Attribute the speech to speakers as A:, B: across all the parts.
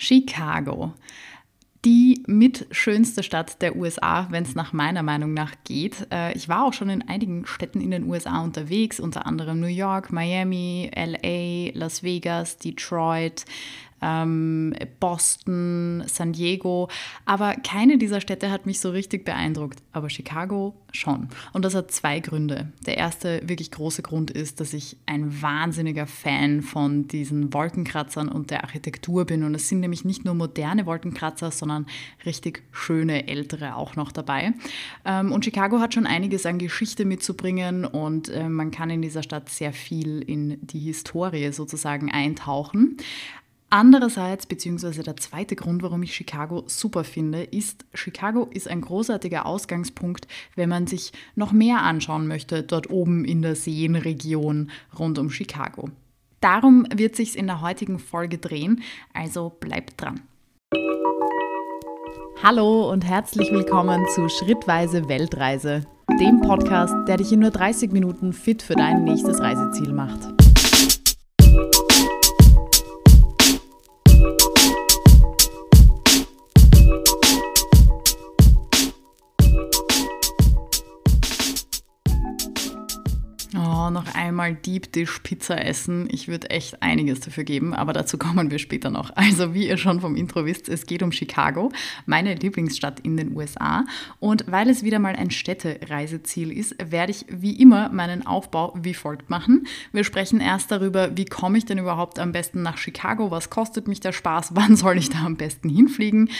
A: Chicago. Die mit schönste Stadt der USA, wenn es nach meiner Meinung nach geht. Äh, ich war auch schon in einigen Städten in den USA unterwegs, unter anderem New York, Miami, LA, Las Vegas, Detroit, ähm, Boston, San Diego. Aber keine dieser Städte hat mich so richtig beeindruckt. Aber Chicago schon. Und das hat zwei Gründe. Der erste wirklich große Grund ist, dass ich ein wahnsinniger Fan von diesen Wolkenkratzern und der Architektur bin. Und es sind nämlich nicht nur moderne Wolkenkratzer, sondern richtig schöne ältere auch noch dabei. Ähm, und Chicago hat schon einiges an Geschichte mitzubringen und äh, man kann in dieser Stadt sehr viel in die Historie sozusagen eintauchen. Andererseits, beziehungsweise der zweite Grund, warum ich Chicago super finde, ist, Chicago ist ein großartiger Ausgangspunkt, wenn man sich noch mehr anschauen möchte, dort oben in der Seenregion rund um Chicago. Darum wird sich's in der heutigen Folge drehen, also bleibt dran. Hallo und herzlich willkommen zu Schrittweise Weltreise, dem Podcast, der dich in nur 30 Minuten fit für dein nächstes Reiseziel macht. Noch einmal Deep Dish Pizza essen. Ich würde echt einiges dafür geben, aber dazu kommen wir später noch. Also, wie ihr schon vom Intro wisst, es geht um Chicago, meine Lieblingsstadt in den USA. Und weil es wieder mal ein Städtereiseziel ist, werde ich wie immer meinen Aufbau wie folgt machen. Wir sprechen erst darüber, wie komme ich denn überhaupt am besten nach Chicago, was kostet mich der Spaß, wann soll ich da am besten hinfliegen.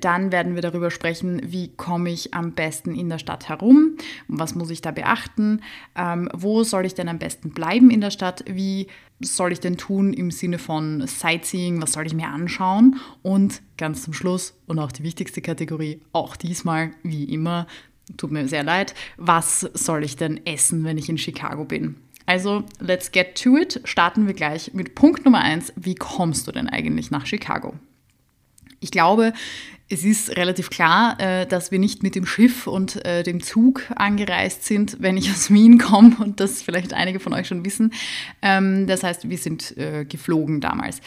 A: Dann werden wir darüber sprechen, wie komme ich am besten in der Stadt herum, was muss ich da beachten, ähm, wo soll ich denn am besten bleiben in der Stadt? Wie soll ich denn tun im Sinne von Sightseeing? Was soll ich mir anschauen? Und ganz zum Schluss und auch die wichtigste Kategorie, auch diesmal wie immer, tut mir sehr leid, was soll ich denn essen, wenn ich in Chicago bin? Also, let's get to it. Starten wir gleich mit Punkt Nummer eins. Wie kommst du denn eigentlich nach Chicago? Ich glaube, es ist relativ klar, äh, dass wir nicht mit dem Schiff und äh, dem Zug angereist sind, wenn ich aus Wien komme und das vielleicht einige von euch schon wissen. Ähm, das heißt, wir sind äh, geflogen damals.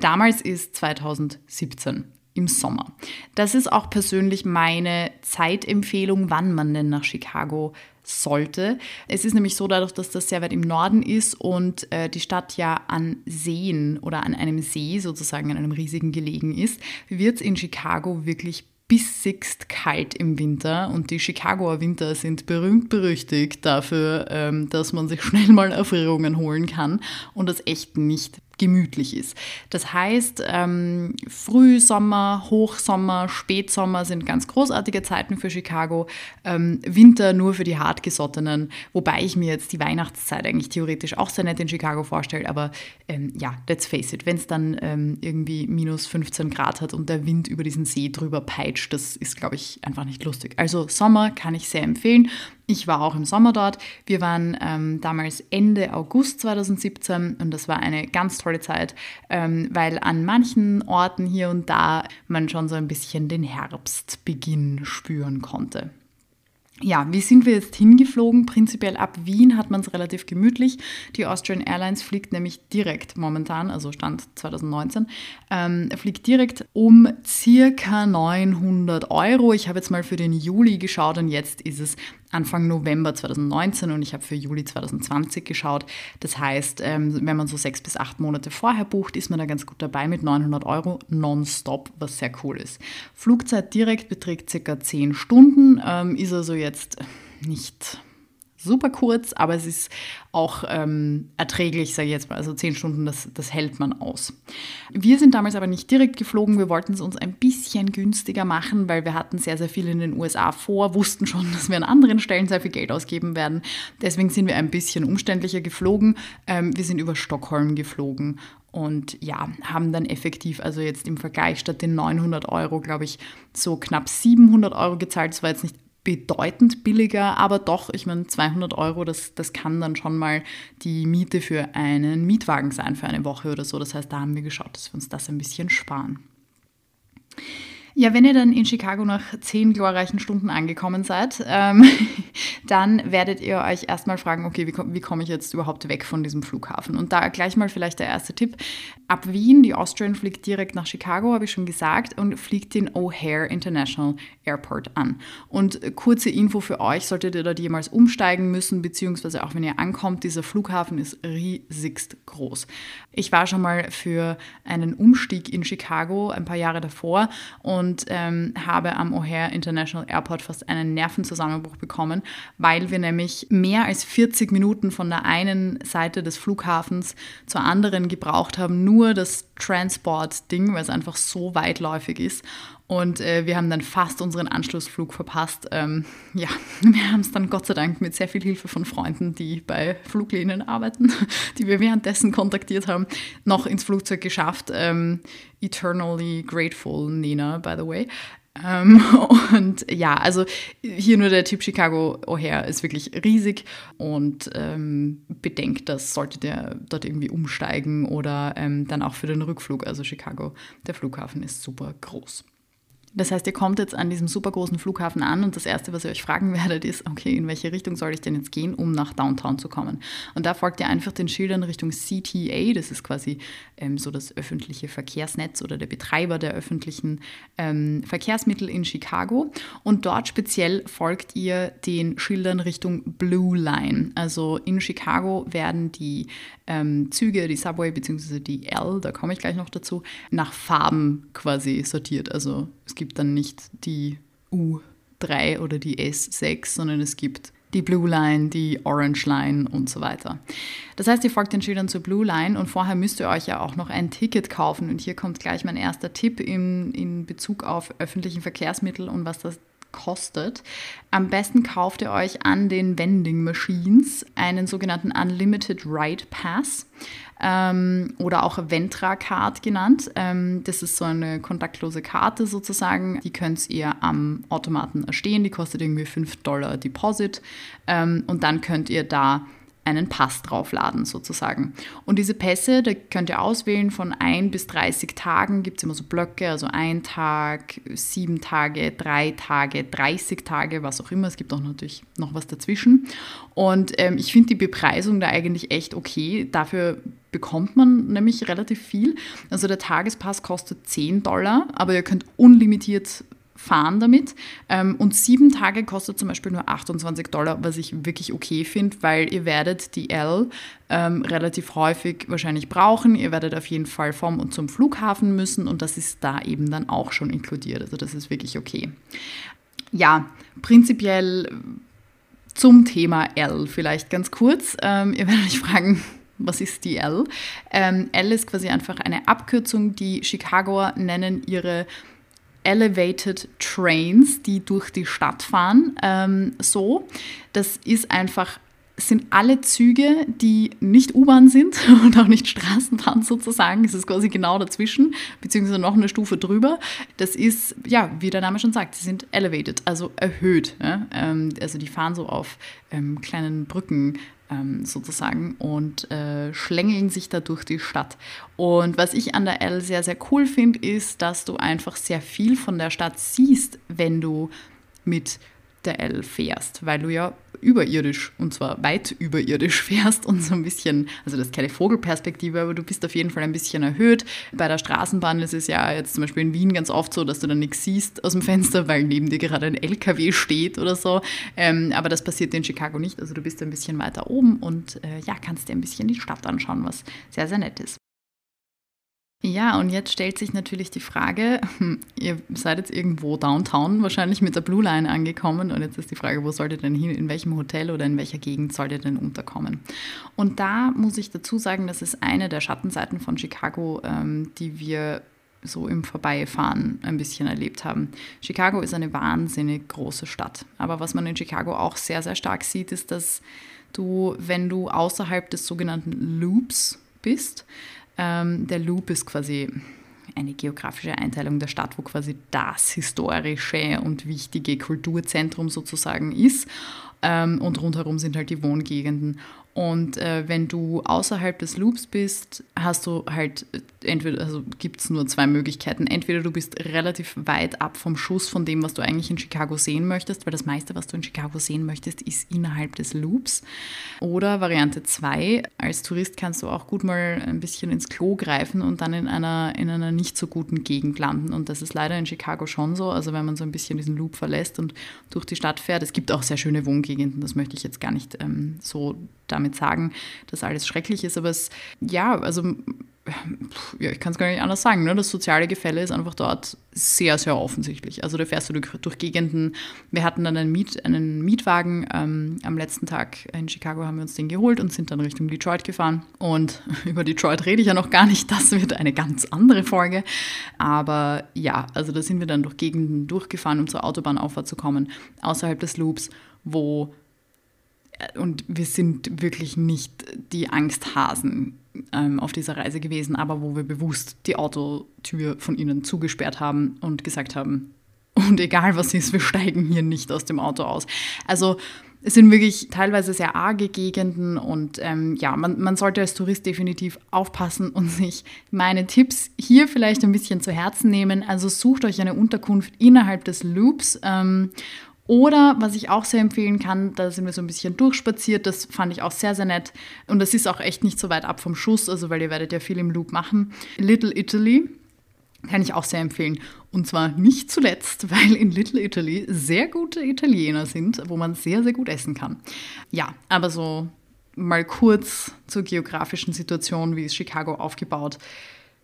A: Damals ist 2017 im Sommer. Das ist auch persönlich meine Zeitempfehlung, wann man denn nach Chicago sollte. Es ist nämlich so, dadurch, dass das sehr weit im Norden ist und äh, die Stadt ja an Seen oder an einem See sozusagen, an einem riesigen gelegen ist, wird es in Chicago wirklich bissigst kalt im Winter und die Chicagoer Winter sind berühmt berüchtigt dafür, ähm, dass man sich schnell mal Erfrierungen holen kann und das echt nicht gemütlich ist. Das heißt, ähm, Frühsommer, Hochsommer, Spätsommer sind ganz großartige Zeiten für Chicago. Ähm, Winter nur für die Hartgesottenen, wobei ich mir jetzt die Weihnachtszeit eigentlich theoretisch auch sehr nett in Chicago vorstelle. Aber ähm, ja, let's face it, wenn es dann ähm, irgendwie minus 15 Grad hat und der Wind über diesen See drüber peitscht, das ist, glaube ich, einfach nicht lustig. Also Sommer kann ich sehr empfehlen. Ich war auch im Sommer dort. Wir waren ähm, damals Ende August 2017 und das war eine ganz tolle Zeit, ähm, weil an manchen Orten hier und da man schon so ein bisschen den Herbstbeginn spüren konnte. Ja, wie sind wir jetzt hingeflogen? Prinzipiell ab Wien hat man es relativ gemütlich. Die Austrian Airlines fliegt nämlich direkt momentan, also Stand 2019, ähm, fliegt direkt um circa 900 Euro. Ich habe jetzt mal für den Juli geschaut und jetzt ist es Anfang November 2019 und ich habe für Juli 2020 geschaut. Das heißt, ähm, wenn man so sechs bis acht Monate vorher bucht, ist man da ganz gut dabei mit 900 Euro nonstop, was sehr cool ist. Flugzeit direkt beträgt circa 10 Stunden, ähm, ist also jetzt nicht super kurz, aber es ist auch ähm, erträglich, sage ich jetzt mal. Also zehn Stunden, das, das hält man aus. Wir sind damals aber nicht direkt geflogen. Wir wollten es uns ein bisschen günstiger machen, weil wir hatten sehr, sehr viel in den USA vor, wussten schon, dass wir an anderen Stellen sehr viel Geld ausgeben werden. Deswegen sind wir ein bisschen umständlicher geflogen. Ähm, wir sind über Stockholm geflogen und ja, haben dann effektiv, also jetzt im Vergleich statt den 900 Euro, glaube ich, so knapp 700 Euro gezahlt. Das war jetzt nicht bedeutend billiger, aber doch, ich meine, 200 Euro, das, das kann dann schon mal die Miete für einen Mietwagen sein, für eine Woche oder so. Das heißt, da haben wir geschaut, dass wir uns das ein bisschen sparen. Ja, wenn ihr dann in Chicago nach zehn glorreichen Stunden angekommen seid, ähm, dann werdet ihr euch erstmal fragen, okay, wie, wie komme ich jetzt überhaupt weg von diesem Flughafen? Und da gleich mal vielleicht der erste Tipp. Ab Wien, die Austrian fliegt direkt nach Chicago, habe ich schon gesagt, und fliegt den O'Hare International Airport an. Und kurze Info für euch, solltet ihr dort jemals umsteigen müssen, beziehungsweise auch wenn ihr ankommt, dieser Flughafen ist riesigst groß. Ich war schon mal für einen Umstieg in Chicago ein paar Jahre davor und und ähm, habe am O'Hare International Airport fast einen Nervenzusammenbruch bekommen, weil wir nämlich mehr als 40 Minuten von der einen Seite des Flughafens zur anderen gebraucht haben, nur das Transport-Ding, weil es einfach so weitläufig ist. Und äh, wir haben dann fast unseren Anschlussflug verpasst. Ähm, ja, wir haben es dann Gott sei Dank mit sehr viel Hilfe von Freunden, die bei Fluglinien arbeiten, die wir währenddessen kontaktiert haben, noch ins Flugzeug geschafft. Ähm, eternally grateful, Nina, by the way. Ähm, und ja, also hier nur der Typ Chicago O'Hare ist wirklich riesig und ähm, bedenkt das, solltet ihr dort irgendwie umsteigen oder ähm, dann auch für den Rückflug. Also Chicago, der Flughafen ist super groß. Das heißt, ihr kommt jetzt an diesem super großen Flughafen an und das Erste, was ihr euch fragen werdet, ist, okay, in welche Richtung soll ich denn jetzt gehen, um nach Downtown zu kommen? Und da folgt ihr einfach den Schildern Richtung CTA, das ist quasi ähm, so das öffentliche Verkehrsnetz oder der Betreiber der öffentlichen ähm, Verkehrsmittel in Chicago. Und dort speziell folgt ihr den Schildern Richtung Blue Line. Also in Chicago werden die ähm, Züge, die Subway bzw. die L, da komme ich gleich noch dazu, nach Farben quasi sortiert. Also es gibt dann nicht die U3 oder die S6, sondern es gibt die Blue Line, die Orange Line und so weiter. Das heißt, ihr folgt den Schildern zur Blue Line und vorher müsst ihr euch ja auch noch ein Ticket kaufen. Und hier kommt gleich mein erster Tipp in, in Bezug auf öffentlichen Verkehrsmittel und was das kostet. Am besten kauft ihr euch an den Vending Machines einen sogenannten Unlimited Ride Pass ähm, oder auch Ventra Card genannt. Ähm, das ist so eine kontaktlose Karte sozusagen. Die könnt ihr am Automaten erstehen. Die kostet irgendwie 5 Dollar Deposit ähm, und dann könnt ihr da einen Pass draufladen sozusagen. Und diese Pässe, da könnt ihr auswählen von 1 bis 30 Tagen, gibt es immer so Blöcke, also ein Tag, sieben Tage, drei Tage, 30 Tage, was auch immer. Es gibt auch natürlich noch was dazwischen. Und ähm, ich finde die Bepreisung da eigentlich echt okay. Dafür bekommt man nämlich relativ viel. Also der Tagespass kostet 10 Dollar, aber ihr könnt unlimitiert fahren damit. Ähm, und sieben Tage kostet zum Beispiel nur 28 Dollar, was ich wirklich okay finde, weil ihr werdet die L ähm, relativ häufig wahrscheinlich brauchen. Ihr werdet auf jeden Fall vom und zum Flughafen müssen und das ist da eben dann auch schon inkludiert. Also das ist wirklich okay. Ja, prinzipiell zum Thema L vielleicht ganz kurz. Ähm, ihr werdet euch fragen, was ist die L? Ähm, L ist quasi einfach eine Abkürzung, die Chicagoer nennen ihre Elevated Trains, die durch die Stadt fahren. Ähm, so, das ist einfach sind alle Züge, die nicht U-Bahn sind und auch nicht Straßenbahn sozusagen. Es ist quasi genau dazwischen, beziehungsweise noch eine Stufe drüber. Das ist, ja, wie der Name schon sagt, sie sind elevated, also erhöht. Ja? Ähm, also die fahren so auf ähm, kleinen Brücken ähm, sozusagen und äh, schlängeln sich da durch die Stadt. Und was ich an der L sehr, sehr cool finde, ist, dass du einfach sehr viel von der Stadt siehst, wenn du mit der L fährst, weil du ja überirdisch und zwar weit überirdisch fährst und so ein bisschen, also das ist keine Vogelperspektive, aber du bist auf jeden Fall ein bisschen erhöht. Bei der Straßenbahn ist es ja jetzt zum Beispiel in Wien ganz oft so, dass du dann nichts siehst aus dem Fenster, weil neben dir gerade ein LKW steht oder so. Ähm, aber das passiert in Chicago nicht. Also du bist ein bisschen weiter oben und äh, ja, kannst dir ein bisschen die Stadt anschauen, was sehr, sehr nett ist. Ja, und jetzt stellt sich natürlich die Frage, hm, ihr seid jetzt irgendwo downtown wahrscheinlich mit der Blue Line angekommen und jetzt ist die Frage, wo sollt ihr denn hin, in welchem Hotel oder in welcher Gegend sollt ihr denn unterkommen? Und da muss ich dazu sagen, das ist eine der Schattenseiten von Chicago, ähm, die wir so im Vorbeifahren ein bisschen erlebt haben. Chicago ist eine wahnsinnig große Stadt. Aber was man in Chicago auch sehr, sehr stark sieht, ist, dass du, wenn du außerhalb des sogenannten Loops bist, ähm, der Loop ist quasi eine geografische Einteilung der Stadt, wo quasi das historische und wichtige Kulturzentrum sozusagen ist. Ähm, und rundherum sind halt die Wohngegenden. Und äh, wenn du außerhalb des Loops bist, hast du halt entweder, also gibt es nur zwei Möglichkeiten. Entweder du bist relativ weit ab vom Schuss von dem, was du eigentlich in Chicago sehen möchtest, weil das meiste, was du in Chicago sehen möchtest, ist innerhalb des Loops. Oder Variante 2, als Tourist kannst du auch gut mal ein bisschen ins Klo greifen und dann in einer, in einer nicht so guten Gegend landen. Und das ist leider in Chicago schon so. Also wenn man so ein bisschen diesen Loop verlässt und durch die Stadt fährt, es gibt auch sehr schöne Wohngegenden, das möchte ich jetzt gar nicht ähm, so damit sagen, dass alles schrecklich ist, aber es, ja, also ja, ich kann es gar nicht anders sagen. Ne? Das soziale Gefälle ist einfach dort sehr, sehr offensichtlich. Also da fährst du durch, durch Gegenden. Wir hatten dann einen, Miet, einen Mietwagen ähm, am letzten Tag in Chicago, haben wir uns den geholt und sind dann Richtung Detroit gefahren. Und über Detroit rede ich ja noch gar nicht. Das wird eine ganz andere Folge. Aber ja, also da sind wir dann durch Gegenden durchgefahren, um zur Autobahnauffahrt zu kommen, außerhalb des Loops, wo und wir sind wirklich nicht die Angsthasen ähm, auf dieser Reise gewesen, aber wo wir bewusst die Autotür von ihnen zugesperrt haben und gesagt haben, und egal was ist, wir steigen hier nicht aus dem Auto aus. Also es sind wirklich teilweise sehr arge Gegenden und ähm, ja, man, man sollte als Tourist definitiv aufpassen und sich meine Tipps hier vielleicht ein bisschen zu Herzen nehmen. Also sucht euch eine Unterkunft innerhalb des Loops ähm, oder was ich auch sehr empfehlen kann, da sind wir so ein bisschen durchspaziert, das fand ich auch sehr, sehr nett. Und das ist auch echt nicht so weit ab vom Schuss, also weil ihr werdet ja viel im Loop machen. Little Italy kann ich auch sehr empfehlen. Und zwar nicht zuletzt, weil in Little Italy sehr gute Italiener sind, wo man sehr, sehr gut essen kann. Ja, aber so mal kurz zur geografischen Situation, wie ist Chicago aufgebaut.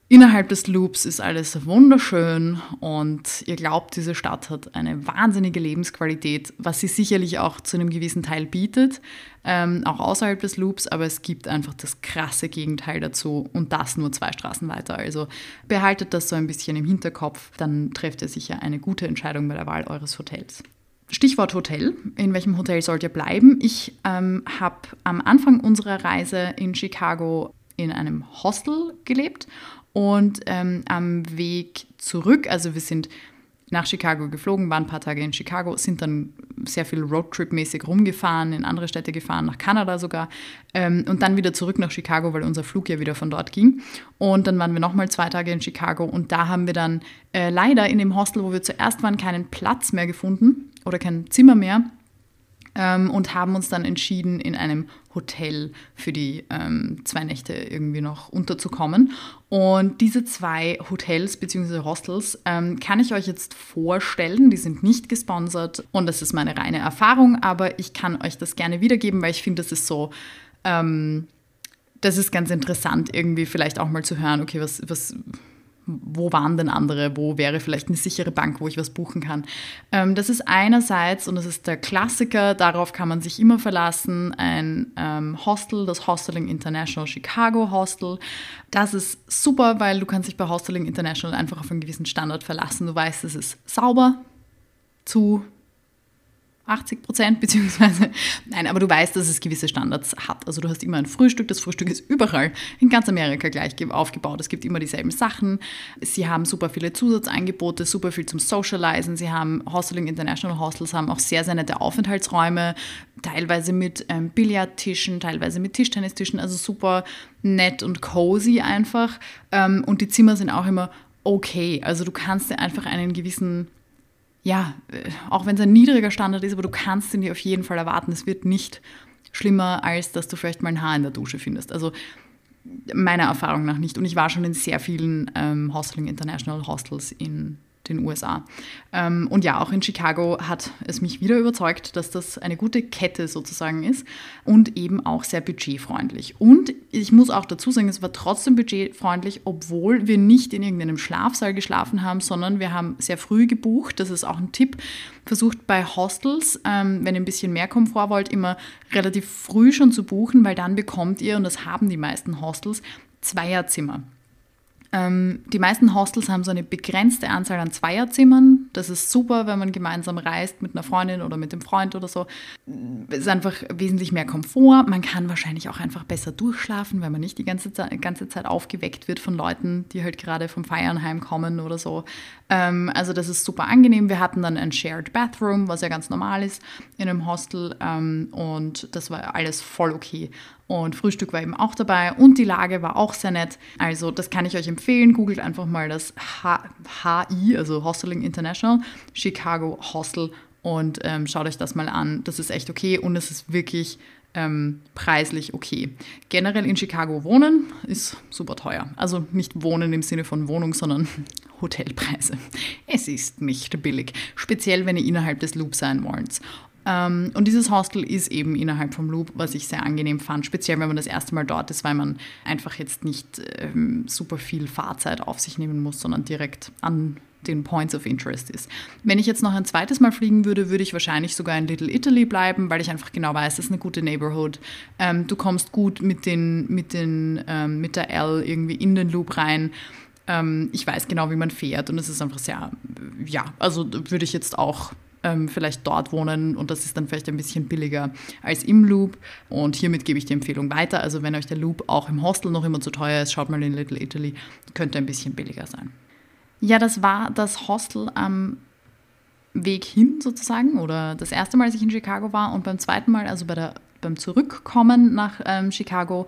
A: Innerhalb des Loops ist alles wunderschön und ihr glaubt, diese Stadt hat eine wahnsinnige Lebensqualität, was sie sicherlich auch zu einem gewissen Teil bietet, ähm, auch außerhalb des Loops, aber es gibt einfach das krasse Gegenteil dazu und das nur zwei Straßen weiter. Also behaltet das so ein bisschen im Hinterkopf, dann trefft ihr sicher eine gute Entscheidung bei der Wahl eures Hotels. Stichwort Hotel. In welchem Hotel sollt ihr bleiben? Ich ähm, habe am Anfang unserer Reise in Chicago in einem Hostel gelebt und ähm, am Weg zurück, also wir sind nach Chicago geflogen, waren ein paar Tage in Chicago, sind dann sehr viel Roadtrip-mäßig rumgefahren, in andere Städte gefahren, nach Kanada sogar ähm, und dann wieder zurück nach Chicago, weil unser Flug ja wieder von dort ging. Und dann waren wir nochmal zwei Tage in Chicago und da haben wir dann äh, leider in dem Hostel, wo wir zuerst waren, keinen Platz mehr gefunden oder kein Zimmer mehr ähm, und haben uns dann entschieden, in einem Hotel für die ähm, zwei Nächte irgendwie noch unterzukommen. Und diese zwei Hotels bzw. Hostels ähm, kann ich euch jetzt vorstellen. Die sind nicht gesponsert und das ist meine reine Erfahrung, aber ich kann euch das gerne wiedergeben, weil ich finde, das ist so. Ähm, das ist ganz interessant, irgendwie vielleicht auch mal zu hören, okay, was, was, wo waren denn andere, wo wäre vielleicht eine sichere Bank, wo ich was buchen kann. Ähm, das ist einerseits, und das ist der Klassiker, darauf kann man sich immer verlassen, ein ähm, Hostel, das Hosteling International Chicago Hostel. Das ist super, weil du kannst dich bei Hosteling International einfach auf einen gewissen Standard verlassen. Du weißt, es ist sauber, zu 80 Prozent, beziehungsweise, nein, aber du weißt, dass es gewisse Standards hat. Also du hast immer ein Frühstück, das Frühstück ist überall in ganz Amerika gleich aufgebaut. Es gibt immer dieselben Sachen. Sie haben super viele Zusatzangebote, super viel zum Socializen. Sie haben Hosteling International Hostels, haben auch sehr, sehr nette Aufenthaltsräume, teilweise mit ähm, Billardtischen, teilweise mit Tischtennistischen, also super nett und cozy einfach. Ähm, und die Zimmer sind auch immer okay. Also du kannst dir einfach einen gewissen ja, äh, auch wenn es ein niedriger Standard ist, aber du kannst ihn dir auf jeden Fall erwarten. Es wird nicht schlimmer, als dass du vielleicht mal ein Haar in der Dusche findest. Also meiner Erfahrung nach nicht. Und ich war schon in sehr vielen ähm, Hosteling International Hostels in den USA. Ähm, und ja, auch in Chicago hat es mich wieder überzeugt, dass das eine gute Kette sozusagen ist und eben auch sehr budgetfreundlich. Und ich muss auch dazu sagen, es war trotzdem budgetfreundlich, obwohl wir nicht in irgendeinem Schlafsaal geschlafen haben, sondern wir haben sehr früh gebucht. Das ist auch ein Tipp. Versucht bei Hostels, ähm, wenn ihr ein bisschen mehr Komfort wollt, immer relativ früh schon zu buchen, weil dann bekommt ihr, und das haben die meisten Hostels, Zweierzimmer. Ähm, die meisten Hostels haben so eine begrenzte Anzahl an Zweierzimmern. Das ist super, wenn man gemeinsam reist mit einer Freundin oder mit dem Freund oder so. Es ist einfach wesentlich mehr Komfort. Man kann wahrscheinlich auch einfach besser durchschlafen, weil man nicht die ganze Zeit, ganze Zeit aufgeweckt wird von Leuten, die halt gerade vom Feiern heimkommen oder so. Ähm, also das ist super angenehm. Wir hatten dann ein Shared Bathroom, was ja ganz normal ist in einem Hostel. Ähm, und das war alles voll okay. Und Frühstück war eben auch dabei und die Lage war auch sehr nett. Also das kann ich euch empfehlen. Googelt einfach mal das HI, also Hosteling International, Chicago Hostel und ähm, schaut euch das mal an. Das ist echt okay und es ist wirklich ähm, preislich okay. Generell in Chicago wohnen ist super teuer. Also nicht wohnen im Sinne von Wohnung, sondern Hotelpreise. Es ist nicht billig, speziell wenn ihr innerhalb des Loops sein wollt. Ähm, und dieses Hostel ist eben innerhalb vom Loop, was ich sehr angenehm fand, speziell wenn man das erste Mal dort ist, weil man einfach jetzt nicht ähm, super viel Fahrzeit auf sich nehmen muss, sondern direkt an den Points of Interest ist. Wenn ich jetzt noch ein zweites Mal fliegen würde, würde ich wahrscheinlich sogar in Little Italy bleiben, weil ich einfach genau weiß, das ist eine gute Neighborhood. Ähm, du kommst gut mit, den, mit, den, ähm, mit der L irgendwie in den Loop rein. Ähm, ich weiß genau, wie man fährt und es ist einfach sehr, ja, also würde ich jetzt auch ähm, vielleicht dort wohnen und das ist dann vielleicht ein bisschen billiger als im Loop. Und hiermit gebe ich die Empfehlung weiter. Also wenn euch der Loop auch im Hostel noch immer zu teuer ist, schaut mal in Little Italy, könnte ein bisschen billiger sein. Ja, das war das Hostel am Weg hin sozusagen oder das erste Mal, als ich in Chicago war und beim zweiten Mal, also bei der, beim Zurückkommen nach ähm, Chicago,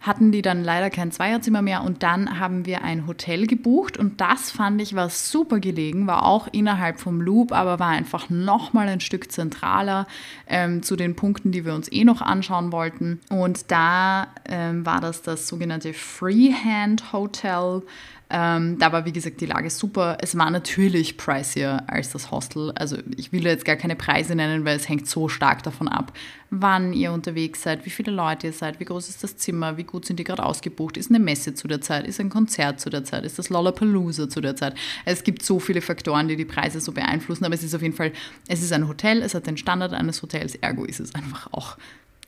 A: hatten die dann leider kein Zweierzimmer mehr und dann haben wir ein Hotel gebucht und das fand ich war super gelegen, war auch innerhalb vom Loop, aber war einfach nochmal ein Stück zentraler ähm, zu den Punkten, die wir uns eh noch anschauen wollten. Und da ähm, war das das sogenannte Freehand Hotel. Ähm, da war, wie gesagt, die Lage super. Es war natürlich pricier als das Hostel. Also ich will jetzt gar keine Preise nennen, weil es hängt so stark davon ab, wann ihr unterwegs seid, wie viele Leute ihr seid, wie groß ist das Zimmer, wie gut sind die gerade ausgebucht, ist eine Messe zu der Zeit, ist ein Konzert zu der Zeit, ist das Lollapalooza zu der Zeit. Es gibt so viele Faktoren, die die Preise so beeinflussen, aber es ist auf jeden Fall, es ist ein Hotel, es hat den Standard eines Hotels, ergo ist es einfach auch,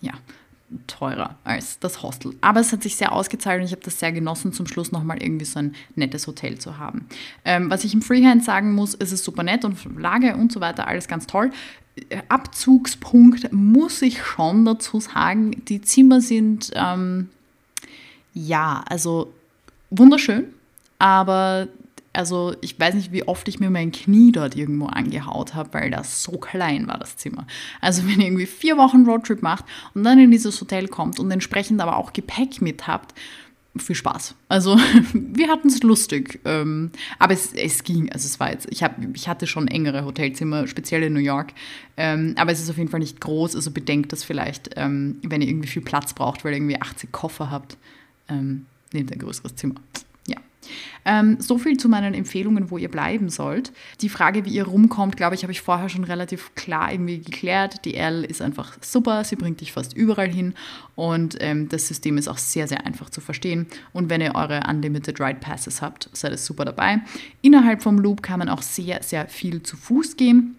A: ja, teurer als das Hostel. Aber es hat sich sehr ausgezahlt und ich habe das sehr genossen, zum Schluss nochmal irgendwie so ein nettes Hotel zu haben. Ähm, was ich im Freehand sagen muss, ist es super nett und Lage und so weiter, alles ganz toll. Abzugspunkt muss ich schon dazu sagen, die Zimmer sind, ähm, ja, also wunderschön, aber also ich weiß nicht, wie oft ich mir mein Knie dort irgendwo angehaut habe, weil das so klein war, das Zimmer. Also wenn ihr irgendwie vier Wochen Roadtrip macht und dann in dieses Hotel kommt und entsprechend aber auch Gepäck mit habt, viel Spaß. Also wir hatten es lustig, ähm, aber es, es ging. Also es war jetzt, ich, hab, ich hatte schon engere Hotelzimmer, speziell in New York, ähm, aber es ist auf jeden Fall nicht groß. Also bedenkt das vielleicht, ähm, wenn ihr irgendwie viel Platz braucht, weil ihr irgendwie 80 Koffer habt, ähm, nehmt ein größeres Zimmer. Ähm, so viel zu meinen Empfehlungen, wo ihr bleiben sollt. Die Frage, wie ihr rumkommt, glaube ich, habe ich vorher schon relativ klar irgendwie geklärt. Die L ist einfach super, sie bringt dich fast überall hin und ähm, das System ist auch sehr, sehr einfach zu verstehen. Und wenn ihr eure Unlimited Ride Passes habt, seid ihr super dabei. Innerhalb vom Loop kann man auch sehr, sehr viel zu Fuß gehen.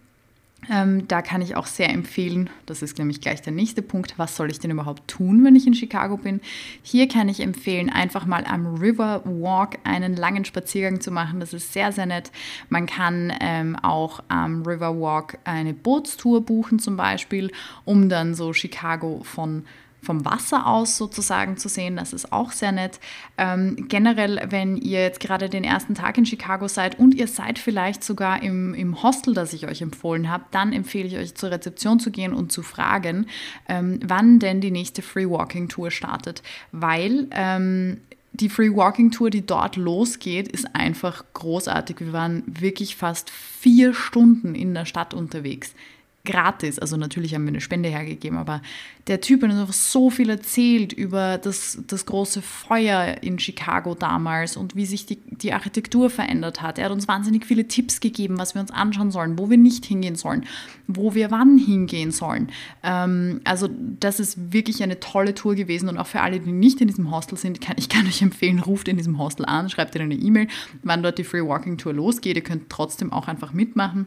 A: Ähm, da kann ich auch sehr empfehlen, das ist nämlich gleich der nächste Punkt, was soll ich denn überhaupt tun, wenn ich in Chicago bin? Hier kann ich empfehlen, einfach mal am River Walk einen langen Spaziergang zu machen. Das ist sehr, sehr nett. Man kann ähm, auch am River Walk eine Bootstour buchen zum Beispiel, um dann so Chicago von vom Wasser aus sozusagen zu sehen. Das ist auch sehr nett. Ähm, generell, wenn ihr jetzt gerade den ersten Tag in Chicago seid und ihr seid vielleicht sogar im, im Hostel, das ich euch empfohlen habe, dann empfehle ich euch zur Rezeption zu gehen und zu fragen, ähm, wann denn die nächste Free Walking Tour startet. Weil ähm, die Free Walking Tour, die dort losgeht, ist einfach großartig. Wir waren wirklich fast vier Stunden in der Stadt unterwegs gratis. Also natürlich haben wir eine Spende hergegeben, aber der Typ hat uns so viel erzählt über das, das große Feuer in Chicago damals und wie sich die, die Architektur verändert hat. Er hat uns wahnsinnig viele Tipps gegeben, was wir uns anschauen sollen, wo wir nicht hingehen sollen, wo wir wann hingehen sollen. Ähm, also das ist wirklich eine tolle Tour gewesen und auch für alle, die nicht in diesem Hostel sind, kann, ich kann euch empfehlen, ruft in diesem Hostel an, schreibt ihr eine E-Mail, wann dort die Free Walking Tour losgeht. Ihr könnt trotzdem auch einfach mitmachen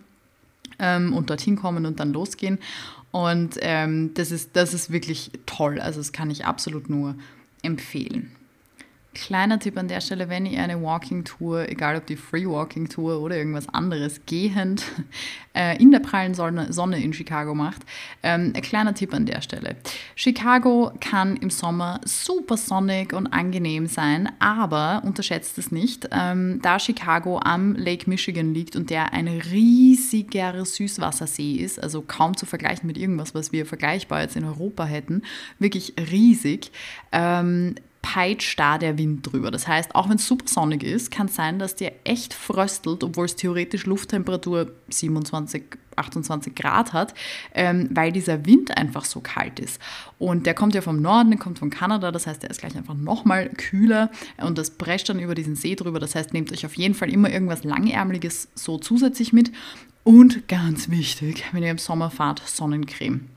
A: ähm, und dorthin kommen und dann losgehen. Und ähm, das, ist, das ist wirklich toll. Also das kann ich absolut nur empfehlen. Kleiner Tipp an der Stelle, wenn ihr eine Walking Tour, egal ob die Free Walking Tour oder irgendwas anderes, gehend äh, in der prallen Sonne, Sonne in Chicago macht, ähm, ein kleiner Tipp an der Stelle. Chicago kann im Sommer super sonnig und angenehm sein, aber unterschätzt es nicht, ähm, da Chicago am Lake Michigan liegt und der ein riesiger Süßwassersee ist, also kaum zu vergleichen mit irgendwas, was wir vergleichbar jetzt in Europa hätten, wirklich riesig. Ähm, peitscht da der Wind drüber. Das heißt, auch wenn es super sonnig ist, kann es sein, dass dir echt fröstelt, obwohl es theoretisch Lufttemperatur 27, 28 Grad hat, ähm, weil dieser Wind einfach so kalt ist. Und der kommt ja vom Norden, der kommt von Kanada, das heißt, der ist gleich einfach nochmal kühler und das prescht dann über diesen See drüber. Das heißt, nehmt euch auf jeden Fall immer irgendwas Langärmeliges so zusätzlich mit. Und ganz wichtig, wenn ihr im Sommer fahrt, Sonnencreme.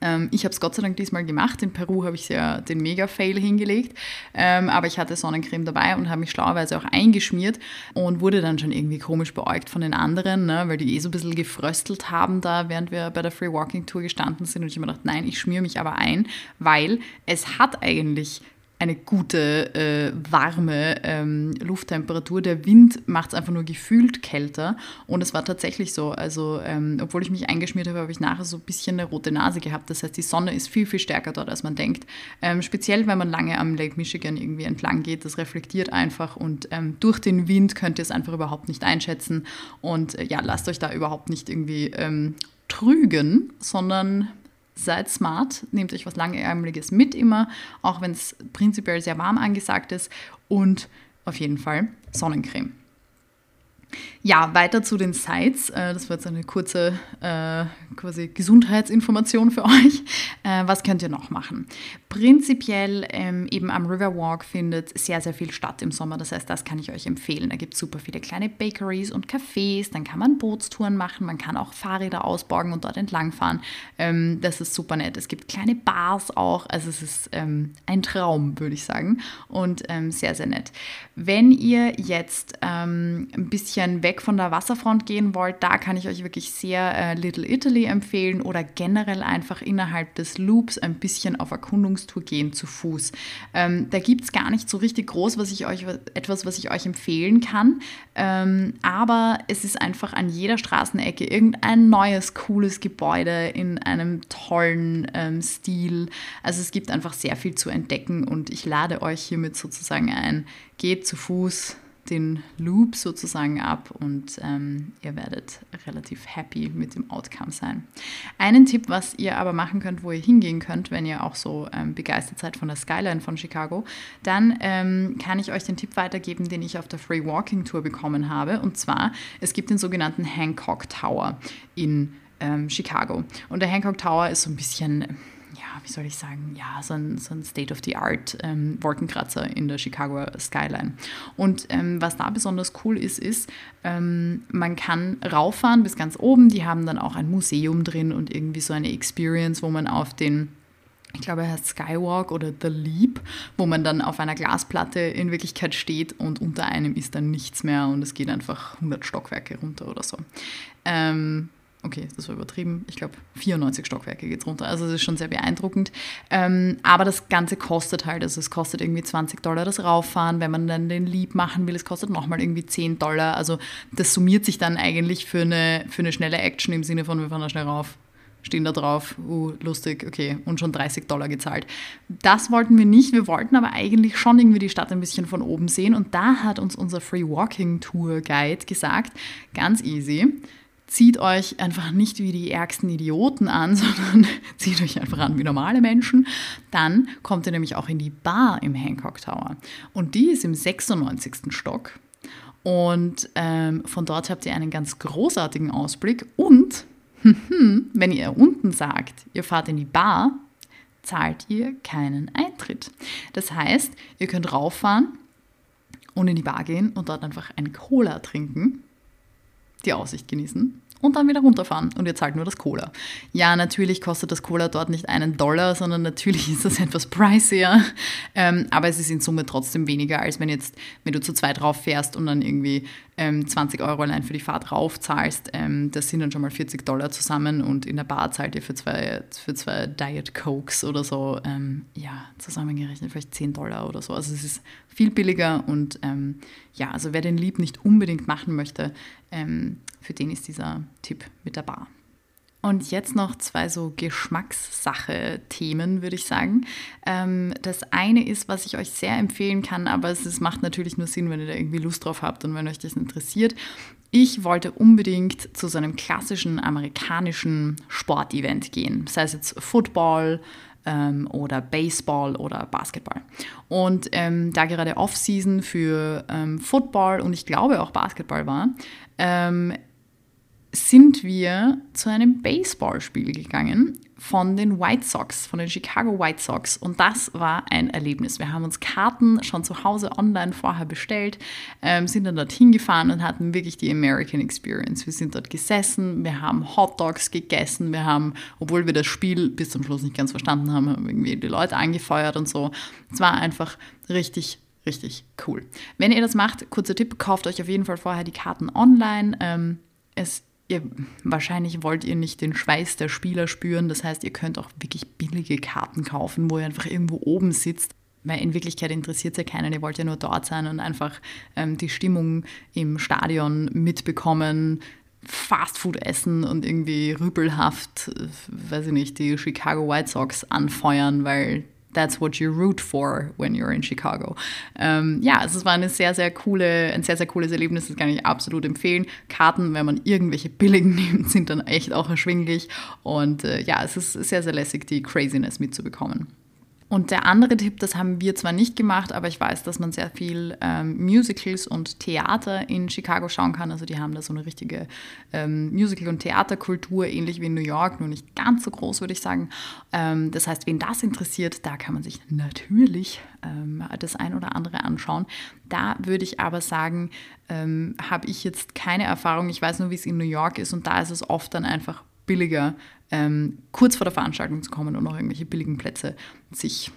A: Ähm, ich habe es Gott sei Dank diesmal gemacht. In Peru habe ich ja den Mega-Fail hingelegt. Ähm, aber ich hatte Sonnencreme dabei und habe mich schlauerweise auch eingeschmiert und wurde dann schon irgendwie komisch beäugt von den anderen, ne, weil die eh so ein bisschen gefröstelt haben da, während wir bei der Free Walking Tour gestanden sind. Und ich habe mir gedacht, nein, ich schmiere mich aber ein, weil es hat eigentlich eine gute, äh, warme ähm, Lufttemperatur. Der Wind macht es einfach nur gefühlt kälter. Und es war tatsächlich so. Also, ähm, obwohl ich mich eingeschmiert habe, habe ich nachher so ein bisschen eine rote Nase gehabt. Das heißt, die Sonne ist viel, viel stärker dort, als man denkt. Ähm, speziell, wenn man lange am Lake Michigan irgendwie entlang geht. Das reflektiert einfach. Und ähm, durch den Wind könnt ihr es einfach überhaupt nicht einschätzen. Und äh, ja, lasst euch da überhaupt nicht irgendwie ähm, trügen, sondern seid smart, nehmt euch was Langärmeliges mit immer, auch wenn es prinzipiell sehr warm angesagt ist und auf jeden Fall Sonnencreme. Ja, weiter zu den Sites. Äh, das war jetzt eine kurze äh, quasi Gesundheitsinformation für euch. Äh, was könnt ihr noch machen? Prinzipiell ähm, eben am Riverwalk findet sehr, sehr viel statt im Sommer. Das heißt, das kann ich euch empfehlen. Da gibt es super viele kleine Bakeries und Cafés. Dann kann man Bootstouren machen. Man kann auch Fahrräder ausborgen und dort entlangfahren. Ähm, das ist super nett. Es gibt kleine Bars auch. Also es ist ähm, ein Traum, würde ich sagen. Und ähm, sehr, sehr nett. Wenn ihr jetzt ähm, ein bisschen weg von der Wasserfront gehen wollt, da kann ich euch wirklich sehr äh, Little Italy empfehlen oder generell einfach innerhalb des Loops ein bisschen auf Erkundungstour gehen zu Fuß. Ähm, da gibt es gar nicht so richtig groß, was ich euch, etwas, was ich euch empfehlen kann, ähm, aber es ist einfach an jeder Straßenecke irgendein neues, cooles Gebäude in einem tollen ähm, Stil. Also es gibt einfach sehr viel zu entdecken und ich lade euch hiermit sozusagen ein, geht zu Fuß den Loop sozusagen ab und ähm, ihr werdet relativ happy mit dem Outcome sein. Einen Tipp, was ihr aber machen könnt, wo ihr hingehen könnt, wenn ihr auch so ähm, begeistert seid von der Skyline von Chicago, dann ähm, kann ich euch den Tipp weitergeben, den ich auf der Free Walking Tour bekommen habe. Und zwar, es gibt den sogenannten Hancock Tower in ähm, Chicago. Und der Hancock Tower ist so ein bisschen ja, wie soll ich sagen, ja, so ein, so ein State-of-the-Art ähm, Wolkenkratzer in der Chicago Skyline. Und ähm, was da besonders cool ist, ist, ähm, man kann rauffahren bis ganz oben. Die haben dann auch ein Museum drin und irgendwie so eine Experience, wo man auf den ich glaube, er heißt Skywalk oder The Leap, wo man dann auf einer Glasplatte in Wirklichkeit steht und unter einem ist dann nichts mehr und es geht einfach 100 Stockwerke runter oder so. Ähm, okay, das war übertrieben, ich glaube 94 Stockwerke geht es runter. Also es ist schon sehr beeindruckend. Ähm, aber das Ganze kostet halt, also es kostet irgendwie 20 Dollar das Rauffahren. Wenn man dann den Lieb machen will, es kostet nochmal irgendwie 10 Dollar. Also das summiert sich dann eigentlich für eine, für eine schnelle Action im Sinne von, wir fahren da schnell rauf, stehen da drauf, uh, lustig, okay, und schon 30 Dollar gezahlt. Das wollten wir nicht, wir wollten aber eigentlich schon irgendwie die Stadt ein bisschen von oben sehen und da hat uns unser Free Walking Tour Guide gesagt, ganz easy, zieht euch einfach nicht wie die ärgsten Idioten an, sondern zieht euch einfach an wie normale Menschen. Dann kommt ihr nämlich auch in die Bar im Hancock Tower. Und die ist im 96. Stock. Und ähm, von dort habt ihr einen ganz großartigen Ausblick. Und wenn ihr unten sagt, ihr fahrt in die Bar, zahlt ihr keinen Eintritt. Das heißt, ihr könnt rauffahren und in die Bar gehen und dort einfach eine Cola trinken die Aussicht genießen und dann wieder runterfahren und ihr zahlt nur das Cola. Ja, natürlich kostet das Cola dort nicht einen Dollar, sondern natürlich ist das etwas pricier, ähm, aber es ist in Summe trotzdem weniger, als wenn jetzt, wenn du zu zweit drauf fährst und dann irgendwie ähm, 20 Euro allein für die Fahrt rauf zahlst, ähm, das sind dann schon mal 40 Dollar zusammen und in der Bar zahlt ihr für zwei, für zwei Diet Cokes oder so, ähm, ja, zusammengerechnet vielleicht 10 Dollar oder so. Also es ist viel billiger und ähm, ja, also wer den Lieb nicht unbedingt machen möchte, ähm, für den ist dieser Tipp mit der Bar. Und jetzt noch zwei so Geschmackssache-Themen, würde ich sagen. Ähm, das eine ist, was ich euch sehr empfehlen kann, aber es ist, macht natürlich nur Sinn, wenn ihr da irgendwie Lust drauf habt und wenn euch das interessiert. Ich wollte unbedingt zu so einem klassischen amerikanischen Sportevent gehen, sei es jetzt Football, ähm, oder Baseball oder Basketball. Und ähm, da gerade Off-Season für ähm, Football und ich glaube auch Basketball war, ähm, sind wir zu einem Baseballspiel gegangen von den White Sox, von den Chicago White Sox. Und das war ein Erlebnis. Wir haben uns Karten schon zu Hause online vorher bestellt, ähm, sind dann dorthin gefahren und hatten wirklich die American Experience. Wir sind dort gesessen, wir haben Hot Dogs gegessen, wir haben, obwohl wir das Spiel bis zum Schluss nicht ganz verstanden haben, haben irgendwie die Leute angefeuert und so. Es war einfach richtig richtig cool. Wenn ihr das macht, kurzer Tipp, kauft euch auf jeden Fall vorher die Karten online. Ähm, es ihr, wahrscheinlich wollt ihr nicht den Schweiß der Spieler spüren. Das heißt, ihr könnt auch wirklich billige Karten kaufen, wo ihr einfach irgendwo oben sitzt. Weil in Wirklichkeit interessiert es ja keinen, ihr wollt ja nur dort sein und einfach ähm, die Stimmung im Stadion mitbekommen, Fastfood essen und irgendwie rüpelhaft, äh, weiß ich nicht, die Chicago White Sox anfeuern, weil that's what you root for when you're in Chicago. Ähm, ja, also es war eine sehr, sehr coole, ein sehr, sehr cooles Erlebnis, das kann ich absolut empfehlen. Karten, wenn man irgendwelche billigen nimmt, sind dann echt auch erschwinglich. Und äh, ja, es ist sehr, sehr lässig, die Craziness mitzubekommen. Und der andere Tipp, das haben wir zwar nicht gemacht, aber ich weiß, dass man sehr viel ähm, Musicals und Theater in Chicago schauen kann. Also die haben da so eine richtige ähm, Musical- und Theaterkultur, ähnlich wie in New York, nur nicht ganz so groß, würde ich sagen. Ähm, das heißt, wen das interessiert, da kann man sich natürlich ähm, das ein oder andere anschauen. Da würde ich aber sagen, ähm, habe ich jetzt keine Erfahrung. Ich weiß nur, wie es in New York ist und da ist es oft dann einfach billiger, ähm, kurz vor der Veranstaltung zu kommen und noch irgendwelche billigen Plätze sich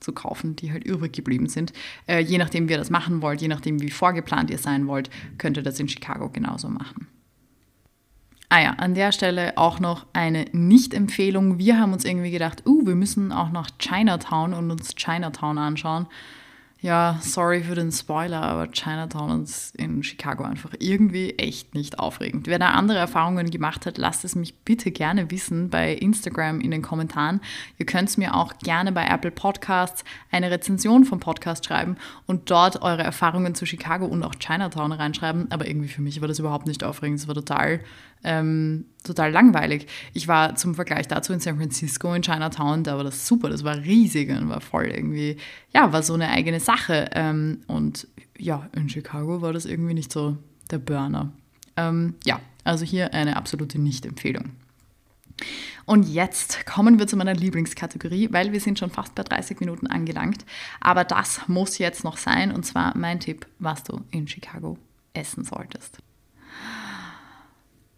A: zu kaufen, die halt übrig geblieben sind. Äh, je nachdem, wie ihr das machen wollt, je nachdem, wie vorgeplant ihr sein wollt, könnt ihr das in Chicago genauso machen. Ah ja, an der Stelle auch noch eine Nicht-Empfehlung. Wir haben uns irgendwie gedacht, uh, wir müssen auch nach Chinatown und uns Chinatown anschauen. Ja, sorry für den Spoiler, aber Chinatown ist in Chicago einfach irgendwie echt nicht aufregend. Wer da andere Erfahrungen gemacht hat, lasst es mich bitte gerne wissen bei Instagram in den Kommentaren. Ihr könnt es mir auch gerne bei Apple Podcasts eine Rezension vom Podcast schreiben und dort eure Erfahrungen zu Chicago und auch Chinatown reinschreiben. Aber irgendwie für mich war das überhaupt nicht aufregend. Es war total ähm, total langweilig. Ich war zum Vergleich dazu in San Francisco, in Chinatown, da war das super, das war riesig und war voll irgendwie, ja, war so eine eigene Sache. Ähm, und ja, in Chicago war das irgendwie nicht so der Burner. Ähm, ja, also hier eine absolute Nicht-Empfehlung. Und jetzt kommen wir zu meiner Lieblingskategorie, weil wir sind schon fast bei 30 Minuten angelangt. Aber das muss jetzt noch sein, und zwar mein Tipp, was du in Chicago essen solltest.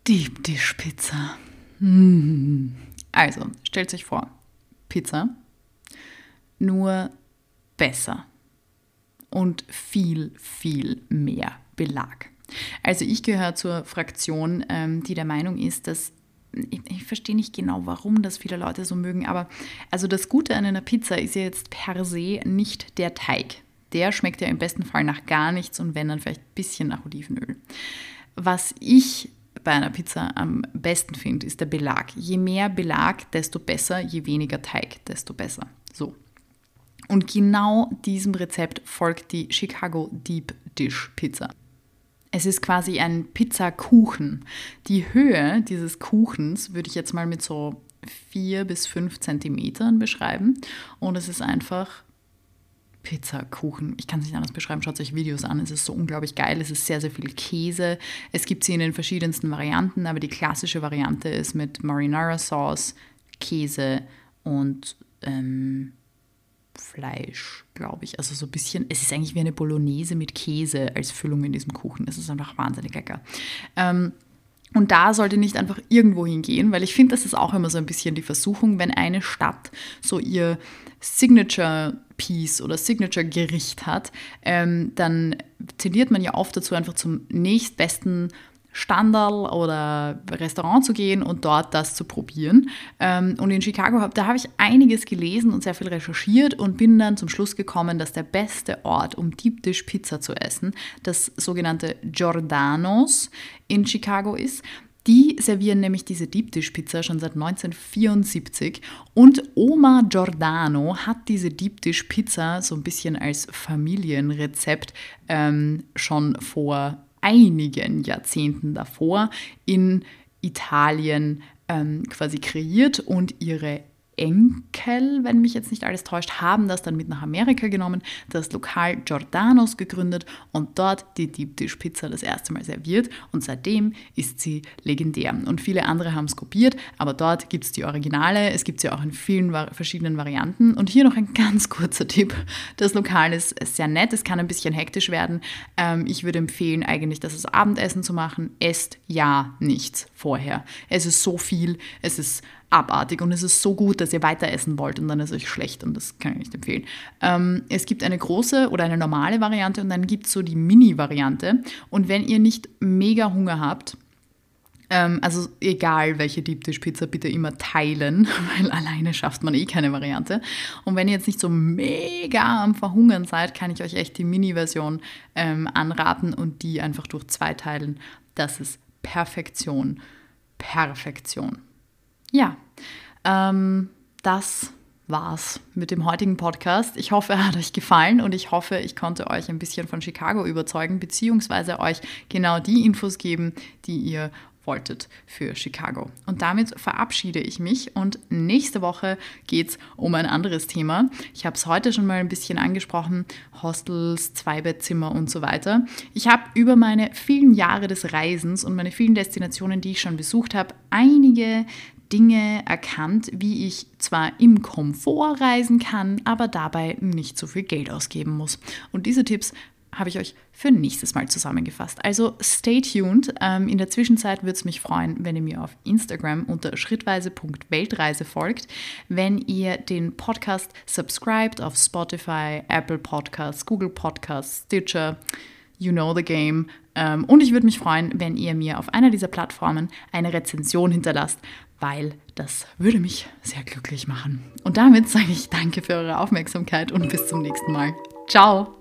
A: Deep Dish Pizza. Also, stellt sich vor, Pizza, nur besser und viel, viel mehr Belag. Also ich gehöre zur Fraktion, ähm, die der Meinung ist, dass ich, verstehe nicht genau, warum das viele Leute so mögen, aber also das Gute an einer Pizza ist ja jetzt per se nicht der Teig. Der schmeckt ja im besten Fall nach gar nichts und wenn dann vielleicht ein bisschen nach Olivenöl. Was ich bei einer Pizza am besten finde, ist der Belag. Je mehr Belag, desto besser, je weniger Teig, desto besser. So. Und genau diesem Rezept folgt die Chicago Deep Dish Pizza. Es ist quasi ein Pizzakuchen. Die Höhe dieses Kuchens würde ich jetzt mal mit so 4 bis 5 Zentimetern beschreiben. Und es ist einfach Pizzakuchen. Ich kann es nicht anders beschreiben. Schaut euch Videos an. Es ist so unglaublich geil. Es ist sehr, sehr viel Käse. Es gibt sie in den verschiedensten Varianten, aber die klassische Variante ist mit Marinara Sauce, Käse und ähm, Fleisch, glaube ich. Also so ein bisschen, es ist eigentlich wie eine Bolognese mit Käse als Füllung in diesem Kuchen. Es ist einfach wahnsinnig lecker. Ähm, Und da sollte nicht einfach irgendwo hingehen, weil ich finde, das ist auch immer so ein bisschen die Versuchung, wenn eine Stadt so ihr Signature Piece oder Signature Gericht hat, ähm, dann tendiert man ja oft dazu, einfach zum nächstbesten Standard oder Restaurant zu gehen und dort das zu probieren. Ähm, und in Chicago, da habe ich einiges gelesen und sehr viel recherchiert und bin dann zum Schluss gekommen, dass der beste Ort, um Deep Dish Pizza zu essen, das sogenannte Giordano's in Chicago ist. Die servieren nämlich diese Deep Dish Pizza schon seit 1974 und Oma Giordano hat diese Deep Dish Pizza so ein bisschen als Familienrezept ähm, schon vor einigen Jahrzehnten davor in Italien ähm, quasi kreiert und ihre Enkel, wenn mich jetzt nicht alles täuscht, haben das dann mit nach Amerika genommen, das Lokal Giordano's gegründet und dort die Deep Dish Pizza das erste Mal serviert und seitdem ist sie legendär. Und viele andere haben es kopiert, aber dort gibt es die Originale, es gibt sie auch in vielen verschiedenen Varianten. Und hier noch ein ganz kurzer Tipp. Das Lokal ist sehr nett, es kann ein bisschen hektisch werden. Ähm, ich würde empfehlen eigentlich, das als Abendessen zu machen. Esst ja nichts vorher. Es ist so viel, es ist abartig und es ist so gut, dass ihr weiter essen wollt und dann ist es euch schlecht und das kann ich nicht empfehlen. Ähm, es gibt eine große oder eine normale Variante und dann gibt es so die Mini-Variante und wenn ihr nicht mega Hunger habt, ähm, also egal welche Deep Dish Pizza, bitte immer teilen, weil alleine schafft man eh keine Variante. Und wenn ihr jetzt nicht so mega am Verhungern seid, kann ich euch echt die Mini-Version ähm, anraten und die einfach durch zwei teilen. Das ist Perfektion. Perfektion. Ja, ähm, das war's mit dem heutigen Podcast. Ich hoffe, er hat euch gefallen und ich hoffe, ich konnte euch ein bisschen von Chicago überzeugen, beziehungsweise euch genau die Infos geben, die ihr wolltet für Chicago. Und damit verabschiede ich mich und nächste Woche geht es um ein anderes Thema. Ich habe es heute schon mal ein bisschen angesprochen, Hostels, Zweibettzimmer und so weiter. Ich habe über meine vielen Jahre des Reisens und meine vielen Destinationen, die ich schon besucht habe, einige Dinge erkannt, wie ich zwar im Komfort reisen kann, aber dabei nicht so viel Geld ausgeben muss. Und diese Tipps habe ich euch für nächstes Mal zusammengefasst. Also stay tuned. Ähm, in der Zwischenzeit würde es mich freuen, wenn ihr mir auf Instagram unter schrittweise.weltreise folgt, wenn ihr den Podcast subscribt auf Spotify, Apple Podcasts, Google Podcasts, Stitcher, you know the game. Ähm, und ich würde mich freuen, wenn ihr mir auf einer dieser Plattformen eine Rezension hinterlasst, weil das würde mich sehr glücklich machen. Und damit sage ich danke für eure Aufmerksamkeit und bis zum nächsten Mal. Ciao!